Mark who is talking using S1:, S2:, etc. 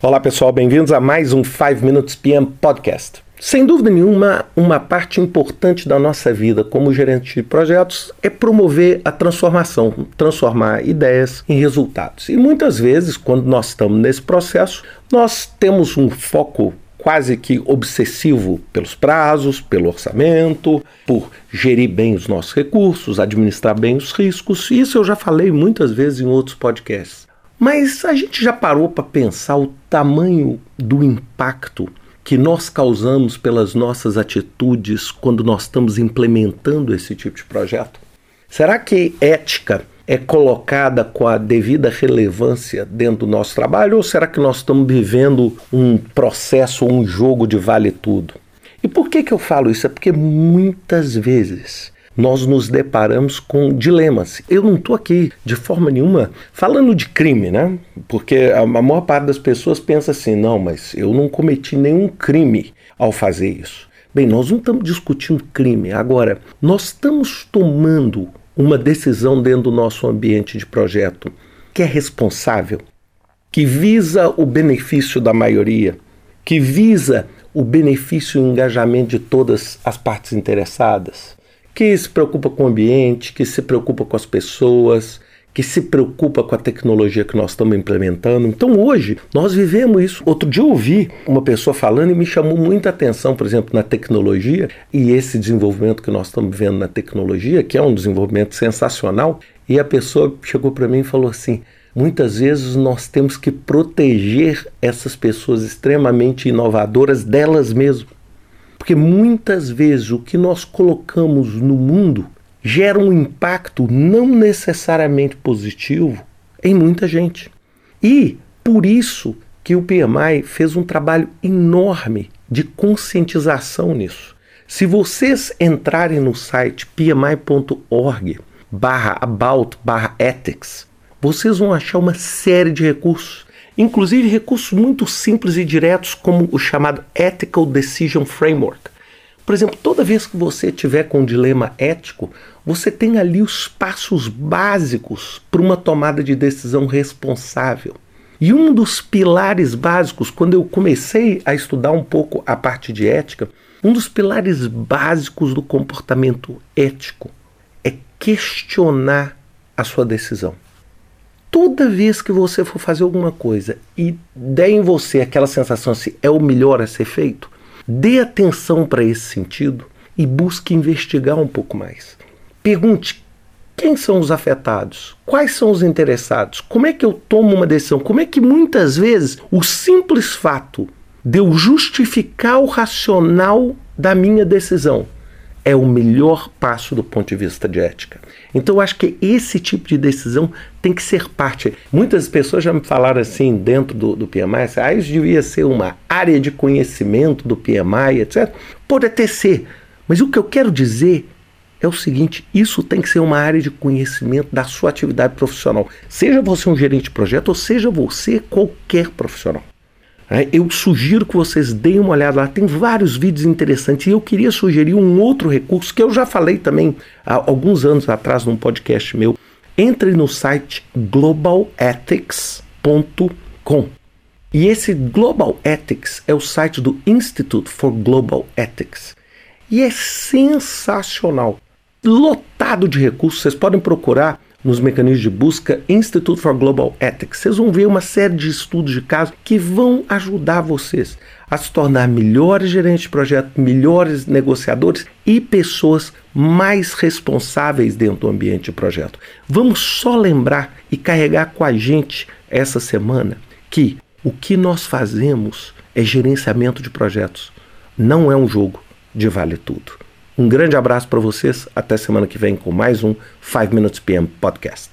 S1: Olá pessoal, bem-vindos a mais um 5 Minutes PM Podcast. Sem dúvida nenhuma, uma parte importante da nossa vida como gerente de projetos é promover a transformação, transformar ideias em resultados. E muitas vezes, quando nós estamos nesse processo, nós temos um foco quase que obsessivo pelos prazos, pelo orçamento, por gerir bem os nossos recursos, administrar bem os riscos. Isso eu já falei muitas vezes em outros podcasts. Mas a gente já parou para pensar o tamanho do impacto que nós causamos pelas nossas atitudes quando nós estamos implementando esse tipo de projeto? Será que ética é colocada com a devida relevância dentro do nosso trabalho ou será que nós estamos vivendo um processo, um jogo de vale tudo? E por que, que eu falo isso? É porque muitas vezes nós nos deparamos com dilemas. Eu não estou aqui de forma nenhuma falando de crime, né? Porque a maior parte das pessoas pensa assim: não, mas eu não cometi nenhum crime ao fazer isso. Bem, nós não estamos discutindo crime. Agora, nós estamos tomando uma decisão dentro do nosso ambiente de projeto que é responsável, que visa o benefício da maioria, que visa o benefício e o engajamento de todas as partes interessadas que se preocupa com o ambiente, que se preocupa com as pessoas, que se preocupa com a tecnologia que nós estamos implementando. Então hoje nós vivemos isso. Outro dia eu ouvi uma pessoa falando e me chamou muita atenção, por exemplo, na tecnologia e esse desenvolvimento que nós estamos vendo na tecnologia, que é um desenvolvimento sensacional. E a pessoa chegou para mim e falou assim: muitas vezes nós temos que proteger essas pessoas extremamente inovadoras delas mesmas. Porque muitas vezes o que nós colocamos no mundo gera um impacto não necessariamente positivo em muita gente. E por isso que o PMI fez um trabalho enorme de conscientização nisso. Se vocês entrarem no site pmi.org barra about barra ethics, vocês vão achar uma série de recursos inclusive recursos muito simples e diretos, como o chamado Ethical Decision Framework. Por exemplo, toda vez que você tiver com um dilema ético, você tem ali os passos básicos para uma tomada de decisão responsável. E um dos pilares básicos, quando eu comecei a estudar um pouco a parte de ética, um dos pilares básicos do comportamento ético é questionar a sua decisão toda vez que você for fazer alguma coisa e der em você aquela sensação se é o melhor a ser feito, dê atenção para esse sentido e busque investigar um pouco mais. Pergunte quem são os afetados? Quais são os interessados? Como é que eu tomo uma decisão? Como é que muitas vezes o simples fato de eu justificar o racional da minha decisão é o melhor passo do ponto de vista de ética. Então eu acho que esse tipo de decisão tem que ser parte. Muitas pessoas já me falaram assim dentro do, do PMI, assim, ah, isso devia ser uma área de conhecimento do PMI, etc. Pode até ser, mas o que eu quero dizer é o seguinte: isso tem que ser uma área de conhecimento da sua atividade profissional. Seja você um gerente de projeto ou seja você qualquer profissional. É, eu sugiro que vocês deem uma olhada lá, tem vários vídeos interessantes e eu queria sugerir um outro recurso que eu já falei também há alguns anos atrás num podcast meu. Entre no site globalethics.com. E esse Global Ethics é o site do Institute for Global Ethics. E é sensacional, lotado de recursos. Vocês podem procurar nos mecanismos de busca Institute for Global Ethics. Vocês vão ver uma série de estudos de caso que vão ajudar vocês a se tornar melhores gerentes de projeto, melhores negociadores e pessoas mais responsáveis dentro do ambiente de projeto. Vamos só lembrar e carregar com a gente essa semana que o que nós fazemos é gerenciamento de projetos, não é um jogo de vale tudo. Um grande abraço para vocês. Até semana que vem com mais um 5 Minutes PM Podcast.